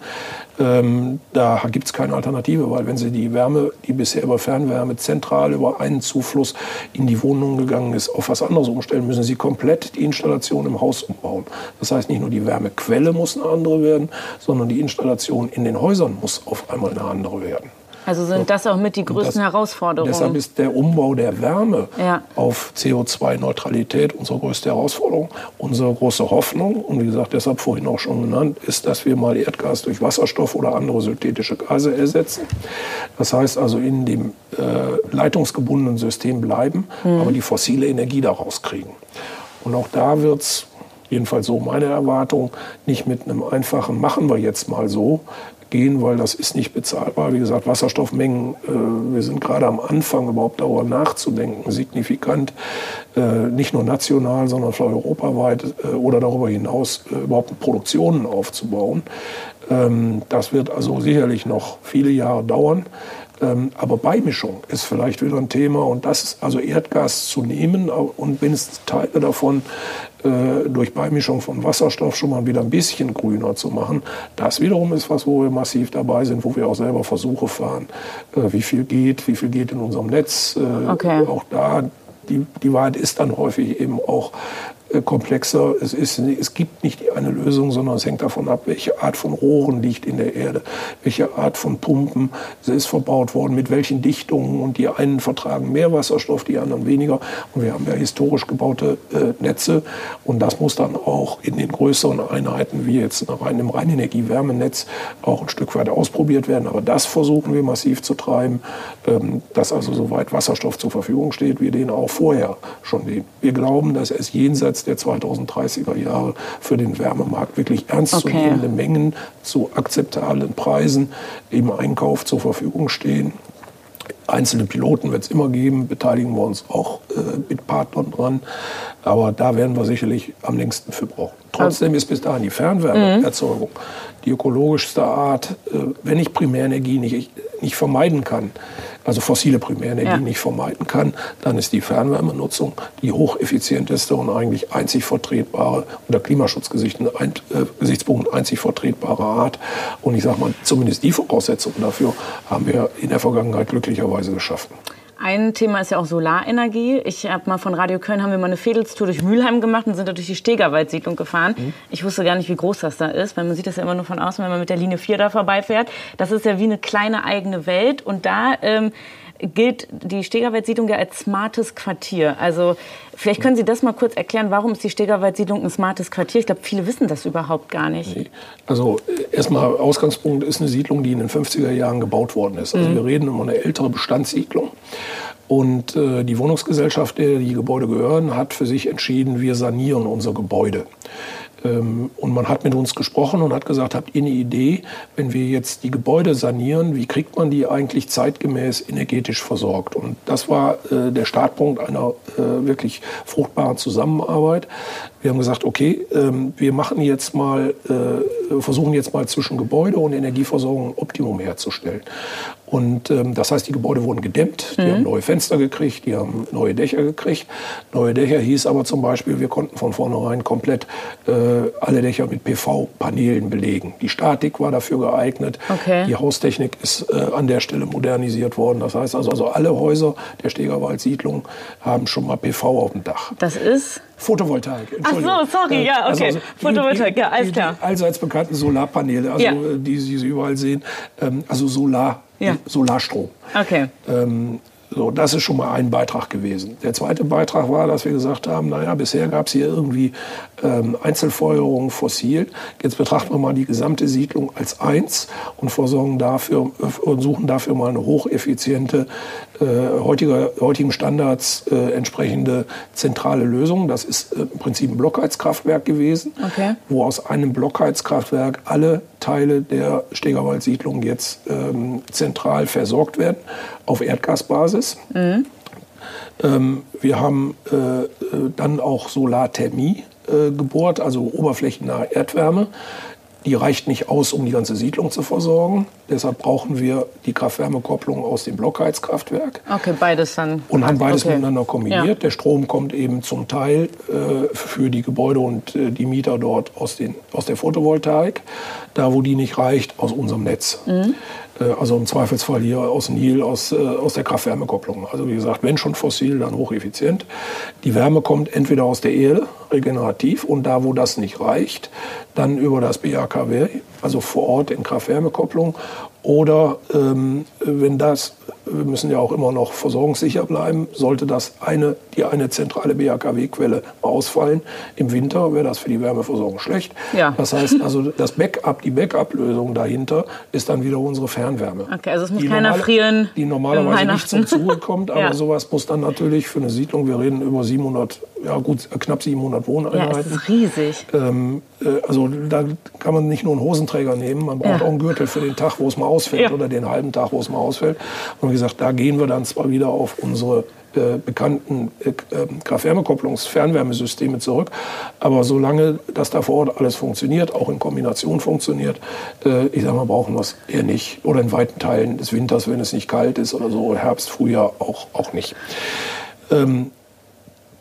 Ähm, da gibt es keine Alternative, weil wenn Sie die Wärme, die bisher über Fernwärme zentral über einen Zufluss in die Wohnung gegangen ist, auf was anderes umstellen, müssen Sie komplett die Installation im Haus umbauen. Das heißt, nicht nur die Wärmequelle muss eine andere werden, sondern die Installation in den Häusern muss auf einmal eine andere werden. Also sind das auch mit die größten das, Herausforderungen? Deshalb ist der Umbau der Wärme ja. auf CO2-Neutralität unsere größte Herausforderung. Unsere große Hoffnung, und wie gesagt, deshalb vorhin auch schon genannt, ist, dass wir mal Erdgas durch Wasserstoff oder andere synthetische Gase ersetzen. Das heißt also in dem äh, leitungsgebundenen System bleiben, mhm. aber die fossile Energie daraus kriegen. Und auch da wird es jedenfalls so meine Erwartung, nicht mit einem einfachen machen wir jetzt mal so gehen, weil das ist nicht bezahlbar. Wie gesagt, Wasserstoffmengen, äh, wir sind gerade am Anfang überhaupt darüber nachzudenken, signifikant, äh, nicht nur national, sondern vielleicht europaweit äh, oder darüber hinaus äh, überhaupt Produktionen aufzubauen. Ähm, das wird also sicherlich noch viele Jahre dauern. Ähm, aber Beimischung ist vielleicht wieder ein Thema und das ist also Erdgas zu nehmen und wenigstens Teile davon äh, durch Beimischung von Wasserstoff schon mal wieder ein bisschen grüner zu machen. Das wiederum ist was, wo wir massiv dabei sind, wo wir auch selber Versuche fahren, äh, wie viel geht, wie viel geht in unserem Netz. Äh, okay. Auch da die, die Wahrheit ist dann häufig eben auch, komplexer. Es, ist, es gibt nicht eine Lösung, sondern es hängt davon ab, welche Art von Rohren liegt in der Erde, welche Art von Pumpen ist verbaut worden, mit welchen Dichtungen. Und die einen vertragen mehr Wasserstoff, die anderen weniger. Und wir haben ja historisch gebaute äh, Netze. Und das muss dann auch in den größeren Einheiten, wie jetzt rein, im Reinenergie-Wärmenetz, auch ein Stück weit ausprobiert werden. Aber das versuchen wir massiv zu treiben, ähm, dass also soweit Wasserstoff zur Verfügung steht, wir den auch vorher schon nehmen. Wir glauben, dass es jenseits der 2030er Jahre für den Wärmemarkt wirklich ernstzunehmende okay. Mengen zu akzeptablen Preisen im Einkauf zur Verfügung stehen. Einzelne Piloten wird es immer geben, beteiligen wir uns auch äh, mit Partnern dran. Aber da werden wir sicherlich am längsten für brauchen. Trotzdem ist bis dahin die Fernwärmeerzeugung die ökologischste Art, äh, wenn ich Primärenergie nicht, nicht vermeiden kann, also fossile Primärenergie ja. nicht vermeiden kann, dann ist die Fernwärmenutzung die hocheffizienteste und eigentlich einzig vertretbare, unter Klimaschutzgesichtspunkten äh, einzig vertretbare Art. Und ich sage mal, zumindest die Voraussetzungen dafür haben wir in der Vergangenheit glücklicherweise geschaffen. Ein Thema ist ja auch Solarenergie. Ich habe mal von Radio Köln haben wir mal eine Fädelstour durch Mülheim gemacht und sind da durch die Stegerwaldsiedlung gefahren. Mhm. Ich wusste gar nicht, wie groß das da ist, weil man sieht das ja immer nur von außen, wenn man mit der Linie 4 da vorbeifährt. Das ist ja wie eine kleine eigene Welt und da ähm, gilt die Stegerwald-Siedlung ja als smartes Quartier. Also vielleicht können Sie das mal kurz erklären, warum ist die Stegerwald-Siedlung ein smartes Quartier? Ich glaube, viele wissen das überhaupt gar nicht. Nee. Also erstmal Ausgangspunkt ist eine Siedlung, die in den 50er Jahren gebaut worden ist. Also mhm. wir reden um eine ältere Bestandssiedlung. Und äh, die Wohnungsgesellschaft, der die Gebäude gehören, hat für sich entschieden, wir sanieren unser Gebäude. Ähm, und man hat mit uns gesprochen und hat gesagt, habt ihr eine Idee, wenn wir jetzt die Gebäude sanieren, wie kriegt man die eigentlich zeitgemäß energetisch versorgt? Und das war äh, der Startpunkt einer äh, wirklich fruchtbaren Zusammenarbeit. Wir haben gesagt, okay, ähm, wir machen jetzt mal, äh, versuchen jetzt mal zwischen Gebäude und Energieversorgung ein Optimum herzustellen. Und ähm, das heißt, die Gebäude wurden gedämmt, die mhm. haben neue Fenster gekriegt, die haben neue Dächer gekriegt. Neue Dächer hieß aber zum Beispiel, wir konnten von vornherein komplett äh, alle Dächer mit PV-Paneelen belegen. Die Statik war dafür geeignet. Okay. Die Haustechnik ist äh, an der Stelle modernisiert worden. Das heißt also, also alle Häuser der Stegerwald-Siedlung haben schon mal PV auf dem Dach. Das ist? Photovoltaik. Ach so, sorry, ja, okay. Also, also Photovoltaik, ja, alles klar. Die, die allseits bekannten Solarpaneele, also ja. die, die Sie überall sehen, ähm, also Solar ja. Solarstrom. Okay. Ähm, so, das ist schon mal ein Beitrag gewesen. Der zweite Beitrag war, dass wir gesagt haben, naja, bisher gab es hier irgendwie ähm, Einzelfeuerung fossil. Jetzt betrachten wir mal die gesamte Siedlung als eins und versorgen dafür und suchen dafür mal eine hocheffiziente, äh, heutiger, heutigen Standards äh, entsprechende zentrale Lösung. Das ist äh, im Prinzip ein Blockheizkraftwerk gewesen, okay. wo aus einem Blockheizkraftwerk alle Teile der Stegerwald-Siedlung jetzt ähm, zentral versorgt werden auf Erdgasbasis. Mhm. Ähm, wir haben äh, äh dann auch Solarthermie äh, gebohrt, also oberflächennahe Erdwärme. Die reicht nicht aus, um die ganze Siedlung zu versorgen. Deshalb brauchen wir die Kraft-Wärme-Kopplung aus dem Blockheizkraftwerk. Okay, beides dann. Und haben beides okay. miteinander kombiniert. Ja. Der Strom kommt eben zum Teil äh, für die Gebäude und äh, die Mieter dort aus, den, aus der Photovoltaik. Da, wo die nicht reicht, aus unserem Netz. Mhm. Äh, also im Zweifelsfall hier aus Nil, aus, äh, aus der Kraft-Wärme-Kopplung. Also wie gesagt, wenn schon fossil, dann hocheffizient. Die Wärme kommt entweder aus der Erde, regenerativ, und da, wo das nicht reicht, dann über das BAKW, also vor Ort in Kraft-Wärme-Kopplung. Oder ähm, wenn das wir müssen ja auch immer noch versorgungssicher bleiben. Sollte das eine, die eine zentrale BHKW-Quelle ausfallen im Winter, wäre das für die Wärmeversorgung schlecht. Ja. Das heißt also, das Backup, die Backup-Lösung dahinter ist dann wieder unsere Fernwärme. Okay, also es muss die keiner normale, frieren. Die normalerweise nicht zum Zuge kommt, aber ja. sowas muss dann natürlich für eine Siedlung, wir reden über 700, ja gut, knapp 700 Wohneinheiten. Ja, das ist riesig. Ähm, äh, also da kann man nicht nur einen Hosenträger nehmen, man braucht ja. auch einen Gürtel für den Tag, wo es mal ausfällt oder den halben Tag, wo es mal ausfällt. Und wie gesagt, da gehen wir dann zwar wieder auf unsere äh, bekannten äh, ähm, Kraft-Wärme-Kopplungs-Fernwärmesysteme zurück. Aber solange das da vor Ort alles funktioniert, auch in Kombination funktioniert, äh, ich sage mal, brauchen wir es eher nicht. Oder in weiten Teilen des Winters, wenn es nicht kalt ist oder so, Herbst, Frühjahr auch, auch nicht. Ähm,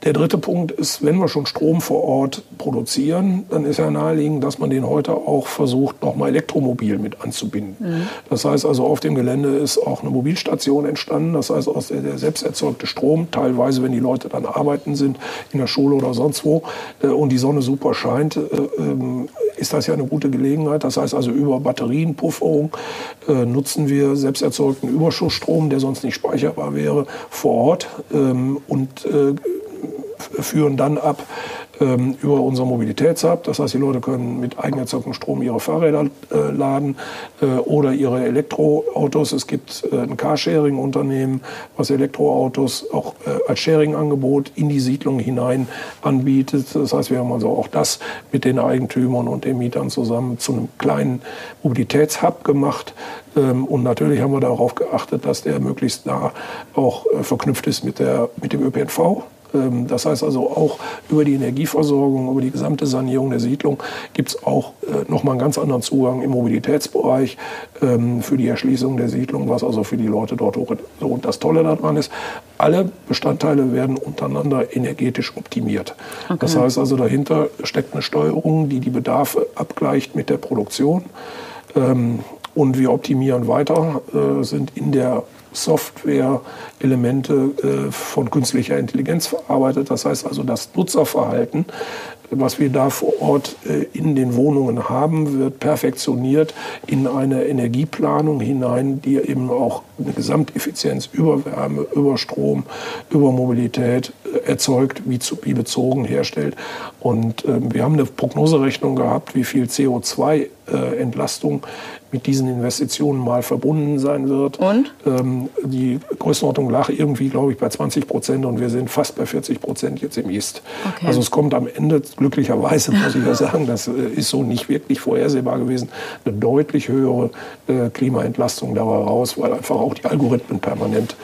der dritte Punkt ist, wenn wir schon Strom vor Ort produzieren, dann ist ja naheliegend, dass man den heute auch versucht, nochmal elektromobil mit anzubinden. Mhm. Das heißt also, auf dem Gelände ist auch eine Mobilstation entstanden. Das heißt, aus der, der selbst erzeugte Strom, teilweise, wenn die Leute dann arbeiten sind, in der Schule oder sonst wo, äh, und die Sonne super scheint, äh, äh, ist das ja eine gute Gelegenheit. Das heißt also, über Batterienpufferung äh, nutzen wir selbst erzeugten Überschussstrom, der sonst nicht speicherbar wäre, vor Ort ähm, und äh, führen dann ab ähm, über unser Mobilitätshub. Das heißt, die Leute können mit eigenerzeugtem Strom ihre Fahrräder äh, laden äh, oder ihre Elektroautos. Es gibt äh, ein Carsharing-Unternehmen, was Elektroautos auch äh, als Sharing-Angebot in die Siedlung hinein anbietet. Das heißt, wir haben also auch das mit den Eigentümern und den Mietern zusammen zu einem kleinen Mobilitätshub gemacht. Ähm, und natürlich haben wir darauf geachtet, dass der möglichst nah auch äh, verknüpft ist mit, der, mit dem ÖPNV. Ähm, das heißt also auch über die Energieversorgung, über die gesamte Sanierung der Siedlung gibt es auch äh, nochmal einen ganz anderen Zugang im Mobilitätsbereich ähm, für die Erschließung der Siedlung, was also für die Leute dort hoch. So, und das Tolle daran ist, alle Bestandteile werden untereinander energetisch optimiert. Okay. Das heißt also, dahinter steckt eine Steuerung, die die Bedarfe abgleicht mit der Produktion. Ähm, und wir optimieren weiter, äh, sind in der Software-Elemente äh, von künstlicher Intelligenz verarbeitet. Das heißt also, das Nutzerverhalten was wir da vor Ort äh, in den Wohnungen haben, wird perfektioniert in eine Energieplanung hinein, die eben auch eine Gesamteffizienz über Wärme, über Strom, über Mobilität äh, erzeugt, wie, zu, wie bezogen herstellt. Und ähm, wir haben eine Prognoserechnung gehabt, wie viel CO2-Entlastung äh, mit diesen Investitionen mal verbunden sein wird. Und? Ähm, die Größenordnung lag irgendwie, glaube ich, bei 20 Prozent und wir sind fast bei 40 Prozent jetzt im Ist. Okay. Also es kommt am Ende, glücklicherweise muss ich ja sagen, das äh, ist so nicht wirklich vorhersehbar gewesen, eine deutlich höhere äh, Klimaentlastung dabei raus, weil einfach auch die Algorithmen permanent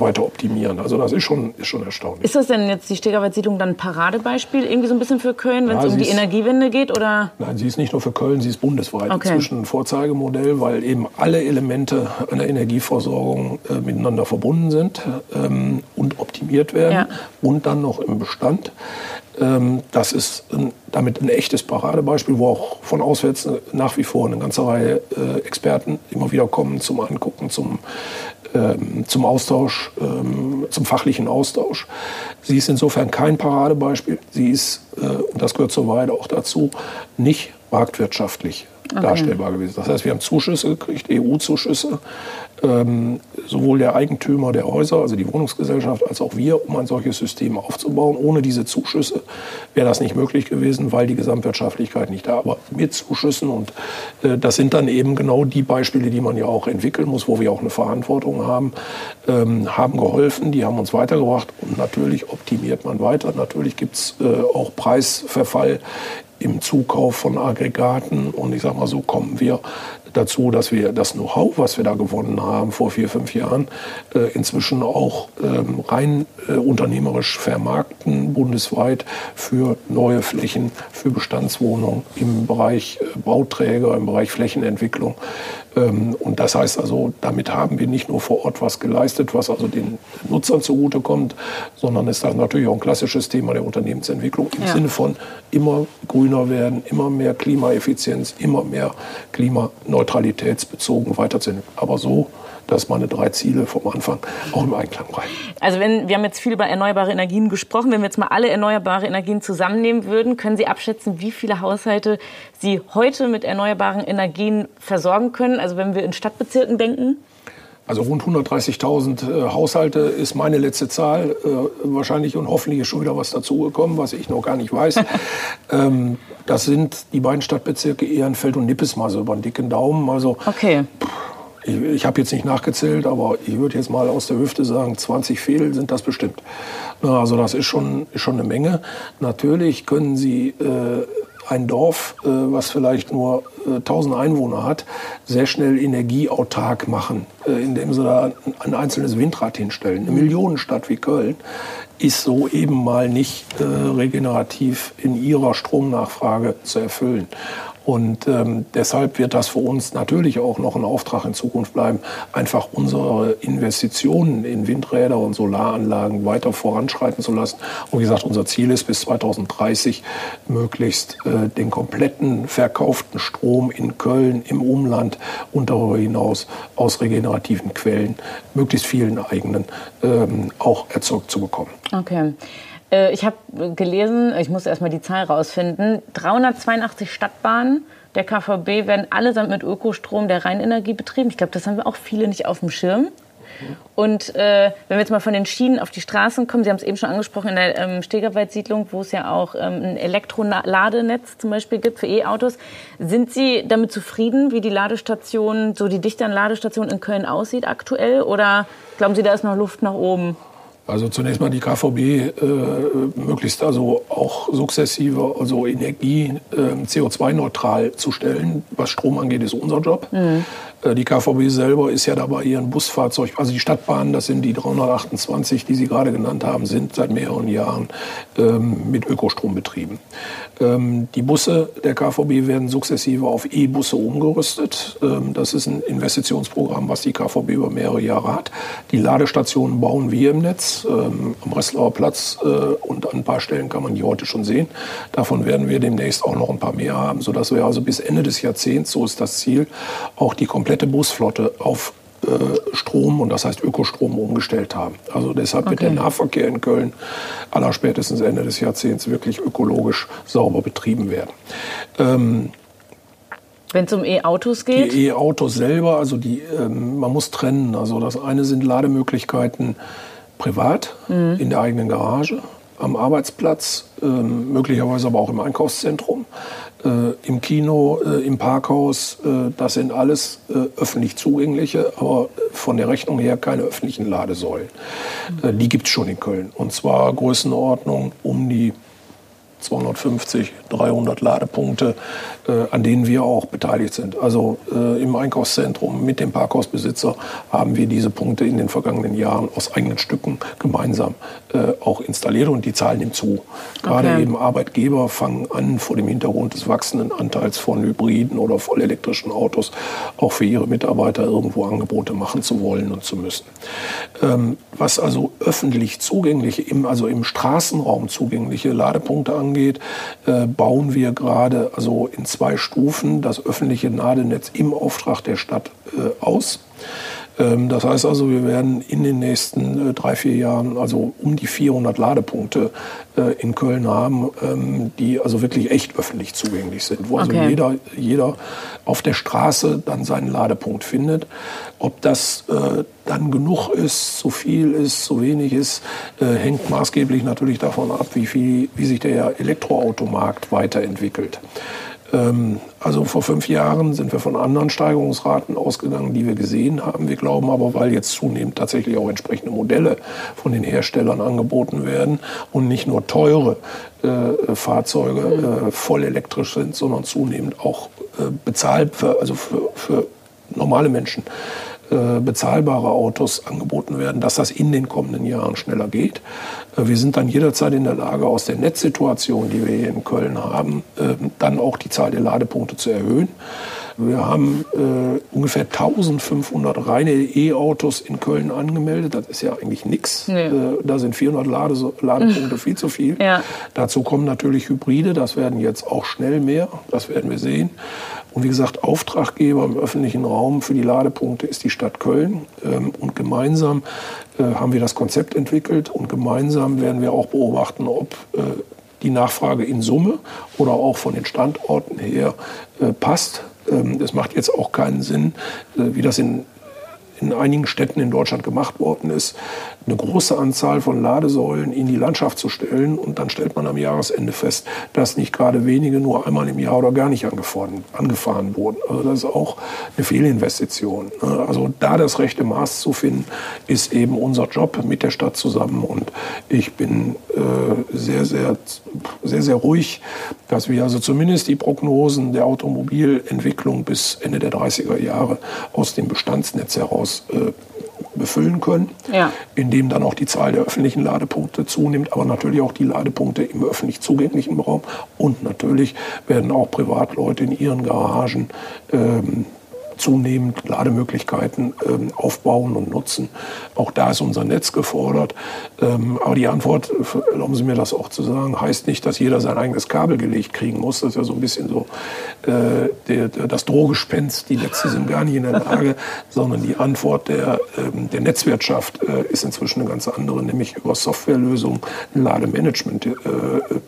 weiter optimieren. Also das ist schon, ist schon erstaunlich. Ist das denn jetzt die Stegerwald-Siedlung dann ein Paradebeispiel irgendwie so ein bisschen für Köln, wenn ja, es um die Energiewende geht? Oder? Nein, sie ist nicht nur für Köln, sie ist bundesweit okay. inzwischen ein Vorzeigemodell Modell, weil eben alle Elemente einer Energieversorgung äh, miteinander verbunden sind ähm, und optimiert werden ja. und dann noch im Bestand. Ähm, das ist ein, damit ein echtes Paradebeispiel, wo auch von auswärts nach wie vor eine ganze Reihe äh, Experten immer wieder kommen zum Angucken, zum, zum Austausch, ähm, zum fachlichen Austausch. Sie ist insofern kein Paradebeispiel. Sie ist, äh, und das gehört soweit auch dazu, nicht marktwirtschaftlich okay. darstellbar gewesen. Das heißt, wir haben Zuschüsse gekriegt, EU-Zuschüsse, ähm, sowohl der Eigentümer der Häuser, also die Wohnungsgesellschaft, als auch wir, um ein solches System aufzubauen. Ohne diese Zuschüsse wäre das nicht möglich gewesen, weil die Gesamtwirtschaftlichkeit nicht da war. Mit Zuschüssen und äh, das sind dann eben genau die Beispiele, die man ja auch entwickeln muss, wo wir auch eine Verantwortung haben, ähm, haben geholfen, die haben uns weitergebracht und natürlich optimiert man weiter. Natürlich gibt es äh, auch Preisverfall im Zukauf von Aggregaten. Und ich sage mal, so kommen wir dazu, dass wir das Know-how, was wir da gewonnen haben vor vier, fünf Jahren, äh, inzwischen auch ähm, rein äh, unternehmerisch vermarkten, bundesweit für neue Flächen, für Bestandswohnungen im Bereich äh, Bauträger, im Bereich Flächenentwicklung. Ähm, und das heißt also, damit haben wir nicht nur vor Ort was geleistet, was also den Nutzern zugutekommt, sondern ist das natürlich auch ein klassisches Thema der Unternehmensentwicklung im ja. Sinne von immer grüner werden, immer mehr Klimaeffizienz, immer mehr klimaneutralitätsbezogen weiterzuentwickeln. Aber so, dass meine drei Ziele vom Anfang auch im Einklang bleiben. Also wenn, wir haben jetzt viel über erneuerbare Energien gesprochen. Wenn wir jetzt mal alle erneuerbare Energien zusammennehmen würden, können Sie abschätzen, wie viele Haushalte Sie heute mit erneuerbaren Energien versorgen können? Also wenn wir in Stadtbezirken denken? Also rund 130.000 äh, Haushalte ist meine letzte Zahl. Äh, wahrscheinlich und hoffentlich ist schon wieder was dazugekommen, was ich noch gar nicht weiß. ähm, das sind die beiden Stadtbezirke Ehrenfeld und Nippes mal so über den dicken Daumen. Also, okay. Ich, ich habe jetzt nicht nachgezählt, aber ich würde jetzt mal aus der Hüfte sagen, 20 Fehl sind das bestimmt. Also das ist schon, ist schon eine Menge. Natürlich können Sie äh, ein Dorf, äh, was vielleicht nur äh, 1000 Einwohner hat, sehr schnell energieautark machen, äh, indem sie da ein einzelnes Windrad hinstellen. Eine Millionenstadt wie Köln ist so eben mal nicht äh, regenerativ in ihrer Stromnachfrage zu erfüllen. Und ähm, deshalb wird das für uns natürlich auch noch ein Auftrag in Zukunft bleiben, einfach unsere Investitionen in Windräder und Solaranlagen weiter voranschreiten zu lassen. Und wie gesagt, unser Ziel ist bis 2030 möglichst äh, den kompletten verkauften Strom in Köln, im Umland und darüber hinaus aus regenerativen Quellen, möglichst vielen eigenen, ähm, auch erzeugt zu bekommen. Okay. Äh, ich habe gelesen, ich muss erstmal die Zahl rausfinden, 382 Stadtbahnen der KVB werden allesamt mit Ökostrom der Rheinenergie betrieben. Ich glaube, das haben wir auch viele nicht auf dem Schirm. Und äh, wenn wir jetzt mal von den Schienen auf die Straßen kommen, Sie haben es eben schon angesprochen in der ähm, Stegerwald-Siedlung, wo es ja auch ähm, ein Elektroladenetz zum Beispiel gibt für E-Autos. Sind Sie damit zufrieden, wie die Ladestation, so die Dichte an Ladestationen in Köln aussieht aktuell? Oder glauben Sie, da ist noch Luft nach oben? Also zunächst mal die KVB äh, möglichst also auch sukzessive, also Energie äh, CO2-neutral zu stellen. Was Strom angeht, ist unser Job. Mhm. Äh, die KVB selber ist ja dabei, ihren Busfahrzeug, also die Stadtbahnen, das sind die 328, die Sie gerade genannt haben, sind seit mehreren Jahren ähm, mit Ökostrom betrieben. Ähm, die Busse der KVB werden sukzessive auf E-Busse umgerüstet. Ähm, das ist ein Investitionsprogramm, was die KVB über mehrere Jahre hat. Die Ladestationen bauen wir im Netz. Ähm, am Breslauer Platz äh, und an ein paar Stellen kann man die heute schon sehen. Davon werden wir demnächst auch noch ein paar mehr haben, sodass wir also bis Ende des Jahrzehnts, so ist das Ziel, auch die komplette Busflotte auf Strom und das heißt Ökostrom umgestellt haben. Also deshalb wird der Nahverkehr in Köln allerspätestens Ende des Jahrzehnts wirklich ökologisch sauber betrieben werden. Ähm, wenn es um E-Autos geht? Die E-Autos selber, also die, ähm, man muss trennen. Also das eine sind Lademöglichkeiten privat mhm. in der eigenen Garage, am Arbeitsplatz, ähm, möglicherweise aber auch im Einkaufszentrum, äh, im Kino, äh, im Parkhaus. Äh, das sind alles äh, öffentlich zugängliche, aber von der Rechnung her keine öffentlichen Ladesäulen. Mhm. die gibt es schon in Köln. Und zwar Größenordnung um die 250, 300 Ladepunkte, äh, an denen wir auch beteiligt sind. Also äh, im Einkaufszentrum mit dem Parkhausbesitzer haben wir diese Punkte in den vergangenen Jahren aus eigenen Stücken gemeinsam äh, auch installiert und die Zahlen nimmt zu. Gerade okay. eben Arbeitgeber fangen an, vor dem Hintergrund des wachsenden Anteils von Hybriden oder vollelektrischen Autos auch für ihre Mitarbeiter irgendwo Angebote machen zu wollen und zu müssen. Ähm, was also öffentlich zugängliche, also im Straßenraum zugängliche Ladepunkte angeht, angeht, äh, bauen wir gerade also in zwei Stufen das öffentliche Nadelnetz im Auftrag der Stadt äh, aus. Ähm, das heißt also, wir werden in den nächsten äh, drei, vier Jahren also um die 400 Ladepunkte äh, in Köln haben, ähm, die also wirklich echt öffentlich zugänglich sind, wo also okay. jeder, jeder auf der Straße dann seinen Ladepunkt findet. Ob das äh, dann genug ist, zu viel ist, zu wenig ist, hängt maßgeblich natürlich davon ab, wie, viel, wie sich der Elektroautomarkt weiterentwickelt. Ähm, also vor fünf Jahren sind wir von anderen Steigerungsraten ausgegangen, die wir gesehen haben. Wir glauben aber, weil jetzt zunehmend tatsächlich auch entsprechende Modelle von den Herstellern angeboten werden und nicht nur teure äh, Fahrzeuge äh, voll elektrisch sind, sondern zunehmend auch äh, bezahlt, für, also für, für normale Menschen äh, bezahlbare Autos angeboten werden, dass das in den kommenden Jahren schneller geht. Äh, wir sind dann jederzeit in der Lage, aus der Netzsituation, die wir hier in Köln haben, äh, dann auch die Zahl der Ladepunkte zu erhöhen. Wir haben äh, ungefähr 1500 reine E-Autos in Köln angemeldet. Das ist ja eigentlich nichts. Nee. Äh, da sind 400 Lade Ladepunkte viel zu viel. Ja. Dazu kommen natürlich Hybride. Das werden jetzt auch schnell mehr. Das werden wir sehen. Und wie gesagt, Auftraggeber im öffentlichen Raum für die Ladepunkte ist die Stadt Köln. Ähm, und gemeinsam äh, haben wir das Konzept entwickelt und gemeinsam werden wir auch beobachten, ob äh, die Nachfrage in Summe oder auch von den Standorten her äh, passt. Ähm, es macht jetzt auch keinen Sinn, wie das in in einigen Städten in Deutschland gemacht worden ist, eine große Anzahl von Ladesäulen in die Landschaft zu stellen. Und dann stellt man am Jahresende fest, dass nicht gerade wenige nur einmal im Jahr oder gar nicht angefahren, wurden. Also das ist auch eine Fehlinvestition. Also da das rechte Maß zu finden, ist eben unser Job mit der Stadt zusammen. Und ich bin äh, sehr, sehr, sehr, sehr ruhig, dass wir also zumindest die Prognosen der Automobilentwicklung bis Ende der 30er Jahre aus dem Bestandsnetz heraus Haus äh, befüllen können, ja. indem dann auch die Zahl der öffentlichen Ladepunkte zunimmt, aber natürlich auch die Ladepunkte im öffentlich zugänglichen Raum und natürlich werden auch Privatleute in ihren Garagen ähm, zunehmend Lademöglichkeiten ähm, aufbauen und nutzen. Auch da ist unser Netz gefordert. Ähm, aber die Antwort, erlauben Sie mir das auch zu sagen, heißt nicht, dass jeder sein eigenes Kabel gelegt kriegen muss. Das ist ja so ein bisschen so äh, das Drohgespenst. Die Netze sind gar nicht in der Lage, sondern die Antwort der, ähm, der Netzwirtschaft äh, ist inzwischen eine ganz andere, nämlich über Softwarelösungen ein Lademanagement äh,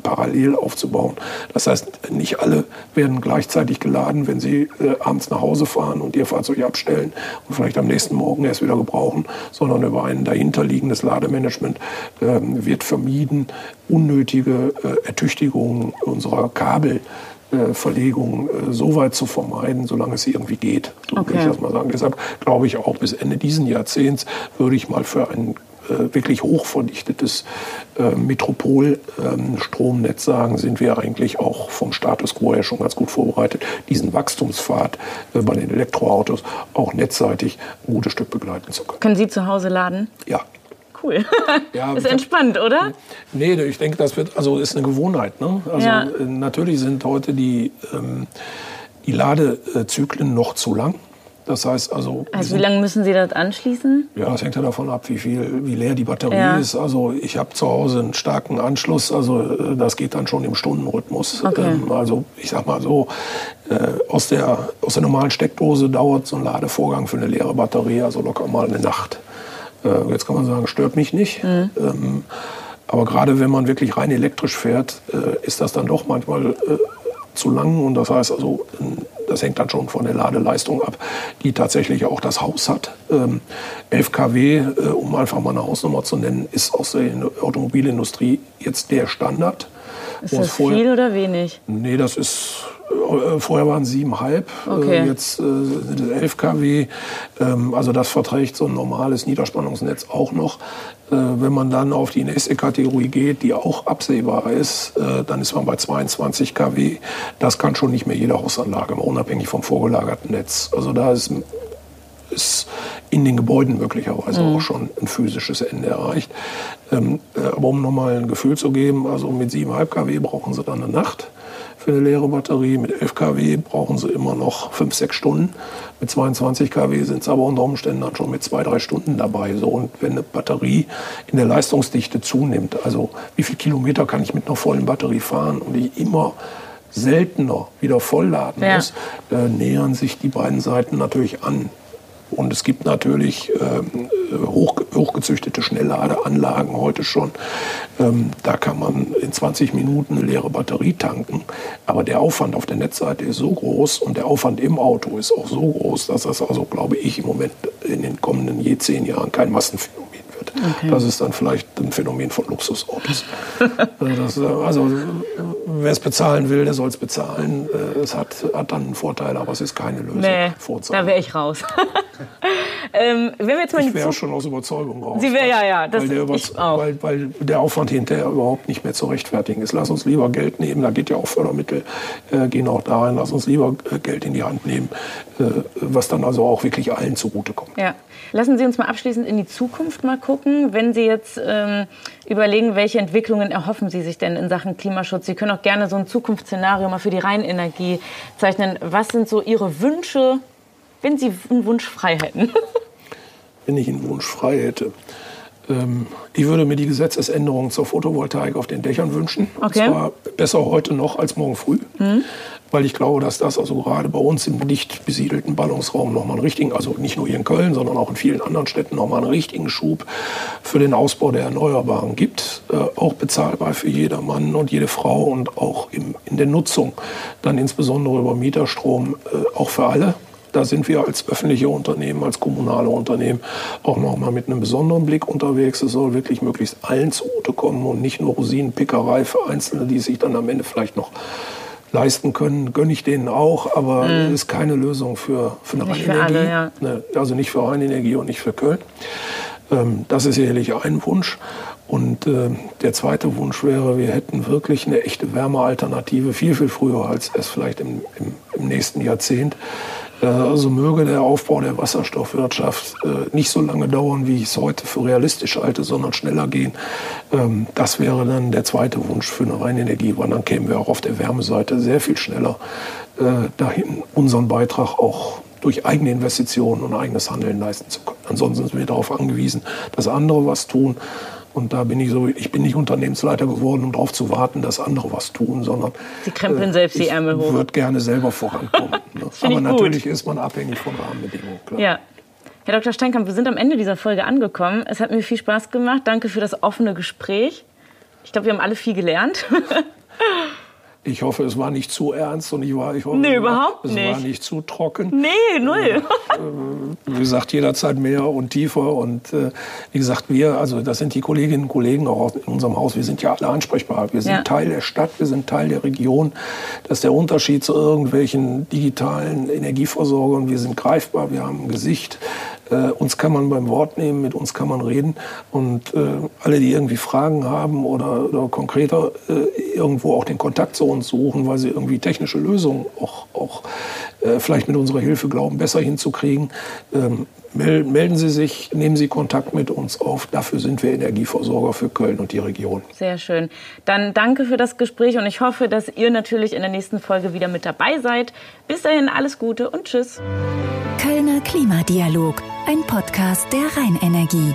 parallel aufzubauen. Das heißt, nicht alle werden gleichzeitig geladen, wenn sie äh, abends nach Hause fahren fahren und ihr Fahrzeug abstellen und vielleicht am nächsten Morgen erst wieder gebrauchen, sondern über ein dahinterliegendes Lademanagement äh, wird vermieden, unnötige äh, Ertüchtigungen unserer Kabel äh, Verlegung äh, so weit zu vermeiden, solange es irgendwie geht. So okay. würde ich das mal sagen. Deshalb glaube ich auch bis Ende dieses Jahrzehnts würde ich mal für einen wirklich hochverdichtetes äh, Metropolstromnetz ähm, sagen, sind wir eigentlich auch vom Status quo her schon ganz gut vorbereitet, diesen Wachstumspfad äh, bei den Elektroautos auch netzseitig ein gutes Stück begleiten zu können. Können Sie zu Hause laden? Ja. Cool. Ja, ist entspannt, oder? Nee, ich denke, das wird, also ist eine Gewohnheit. Ne? Also ja. natürlich sind heute die, ähm, die Ladezyklen noch zu lang. Das heißt also. Also wie lange müssen Sie das anschließen? Ja, das hängt ja davon ab, wie viel, wie leer die Batterie Ja. ist. Also ich habe zu Hause einen starken Anschluss. Also äh, das geht dann schon im Stundenrhythmus. Okay. Ähm, also ich sag mal so, äh, aus der aus der normalen Steckdose dauert so ein Ladevorgang für eine leere Batterie also locker mal eine Nacht. Äh, jetzt kann man sagen, stört mich nicht. Mhm. Ähm, aber gerade wenn man wirklich rein elektrisch fährt, äh, ist das dann doch manchmal äh, zu lang. Und das heißt also, das hängt dann schon von der Ladeleistung ab, die tatsächlich auch das Haus hat. Ähm, 11 kW, äh, um einfach mal eine Hausnummer zu nennen, ist aus der Automobilindustrie jetzt der Standard. Ist das viel oder wenig? Nee, das ist. äh, Vorher waren es siebenhalb, Okay. äh, jetzt äh, sind es 11 kW. Ähm, also das verträgt so ein normales Niederspannungsnetz auch noch. Äh, wenn man dann auf die nächste Kategorie geht, die auch absehbar ist, äh, dann ist man bei 22 kW. Das kann schon nicht mehr jede Hausanlage, unabhängig vom vorgelagerten Netz. Also da ist ist in den Gebäuden möglicherweise auch schon ein physisches Ende erreicht. Ähm, äh, aber um nochmal ein Gefühl zu geben, also mit 7,5 kW brauchen Sie dann eine Nacht für eine leere Batterie. Mit 11 kW brauchen Sie immer noch 5, 6 Stunden. Mit 22 kW sind Sie aber unter Umständen dann schon mit 2, 3 Stunden dabei. So, und wenn eine Batterie in der Leistungsdichte zunimmt, also wie viel Kilometer kann ich mit einer vollen Batterie fahren und ich immer seltener wieder vollladen Ja. muss, äh, nähern sich die beiden Seiten natürlich an. Und es gibt natürlich ähm, hoch, hochgezüchtete Schnellladeanlagen heute schon. Ähm, da kann man in 20 Minuten eine leere Batterie tanken. Aber der Aufwand auf der Netzseite ist so groß und der Aufwand im Auto ist auch so groß, dass das also, glaube ich, im Moment in den kommenden je zehn Jahren kein Massenphänomen wird. Das ist dann vielleicht ein Phänomen von Luxusautos. Das, äh, also äh, wer es bezahlen will, der soll es bezahlen. Äh, Es hat, hat dann einen Vorteil, aber es ist keine Lösung. Nee, da wäre ich raus. ähm, wenn wir jetzt mal Ich wäre schon aus Überzeugung raus. Sie wär- ja, ja, das- weil, der, ich auch. weil, weil der Aufwand hinterher überhaupt nicht mehr zu rechtfertigen ist. Lass uns lieber Geld nehmen, da geht ja auch Fördermittel, äh, gehen auch da rein. Lass uns lieber Geld in die Hand nehmen, äh, was dann also auch wirklich allen zugutekommt. Ja. Lassen Sie uns mal abschließend in die Zukunft mal gucken. Wenn Sie jetzt ähm, überlegen, welche Entwicklungen erhoffen Sie sich denn in Sachen Klimaschutz? Sie können auch gerne so ein Zukunftsszenario mal für die Rheinenergie zeichnen. Was sind so Ihre Wünsche, wenn Sie einen Wunsch frei hätten? wenn ich einen Wunsch frei hätte. Ähm, ich würde mir die Gesetzesänderung zur Photovoltaik auf den Dächern wünschen. Okay. Und zwar besser heute noch als morgen früh. Weil ich glaube, dass das also gerade bei uns im dicht besiedelten Ballungsraum nochmal einen richtigen, also nicht nur hier in Köln, sondern auch in vielen anderen Städten nochmal einen richtigen Schub für den Ausbau der Erneuerbaren gibt. Äh, auch bezahlbar für jedermann und jede Frau und auch im, in der Nutzung. Dann insbesondere über Mieterstrom äh, auch für alle. Da sind wir als öffentliche Unternehmen, als kommunale Unternehmen auch noch mal mit einem besonderen Blick unterwegs. Es soll wirklich möglichst allen zugutekommen und nicht nur Rosinenpickerei für Einzelne, die sich dann am Ende vielleicht noch leisten können. Gönne ich denen auch, aber ist keine Lösung für, für eine Mhm. Nicht reine für alle, ja. Ne, Also nicht für Rheinenergie und nicht für Köln. Ähm, das ist sicherlich ein Wunsch. Und äh, der zweite Wunsch wäre, wir hätten wirklich eine echte Wärmealternative, viel, viel früher als es vielleicht im, im, im nächsten Jahrzehnt. Also möge der Aufbau der Wasserstoffwirtschaft äh, nicht so lange dauern, wie ich es heute für realistisch halte, sondern schneller gehen. Ähm, das wäre dann der zweite Wunsch für eine Rheinenergie, weil dann kämen wir auch auf der Wärmeseite sehr viel schneller äh, dahin, unseren Beitrag auch durch eigene Investitionen und eigenes Handeln leisten zu können. Ansonsten sind wir darauf angewiesen, dass andere was tun. Und da bin ich so, ich bin nicht Unternehmensleiter geworden, um darauf zu warten, dass andere was tun, sondern Sie krempeln selbst die ich Ärmel hoch. würde gerne selber vorankommen. Ne? Aber ich natürlich ist man abhängig von Rahmenbedingungen. Klar. Ja. Herr Dr. Steinkamp, wir sind am Ende dieser Folge angekommen. Es hat mir viel Spaß gemacht. Danke für das offene Gespräch. Ich glaube, wir haben alle viel gelernt. Ich hoffe, es war nicht zu ernst und ich war, ich hoffe, Nee, überhaupt es war nicht. nicht zu trocken. nee, null. wie gesagt, jederzeit mehr und tiefer. Und äh, wie gesagt, wir, also das sind die Kolleginnen und Kollegen auch in unserem Haus, wir sind ja alle ansprechbar. Wir sind Ja. Teil der Stadt, wir sind Teil der Region. Das ist der Unterschied zu irgendwelchen digitalen Energieversorgern. Wir sind greifbar, wir haben ein Gesicht. Äh, uns kann man beim Wort nehmen, mit uns kann man reden. Und äh, alle, die irgendwie Fragen haben oder, oder konkreter äh, irgendwo auch den Kontakt zu uns suchen, weil sie irgendwie technische Lösungen auch, auch äh, vielleicht mit unserer Hilfe glauben, besser hinzukriegen, ähm, melden Sie sich, nehmen Sie Kontakt mit uns auf. Dafür sind wir Energieversorger für Köln und die Region. Sehr schön. Dann danke für das Gespräch und ich hoffe, dass ihr natürlich in der nächsten Folge wieder mit dabei seid. Bis dahin alles Gute und tschüss. Kölner Klimadialog, ein Podcast der Rheinenergie.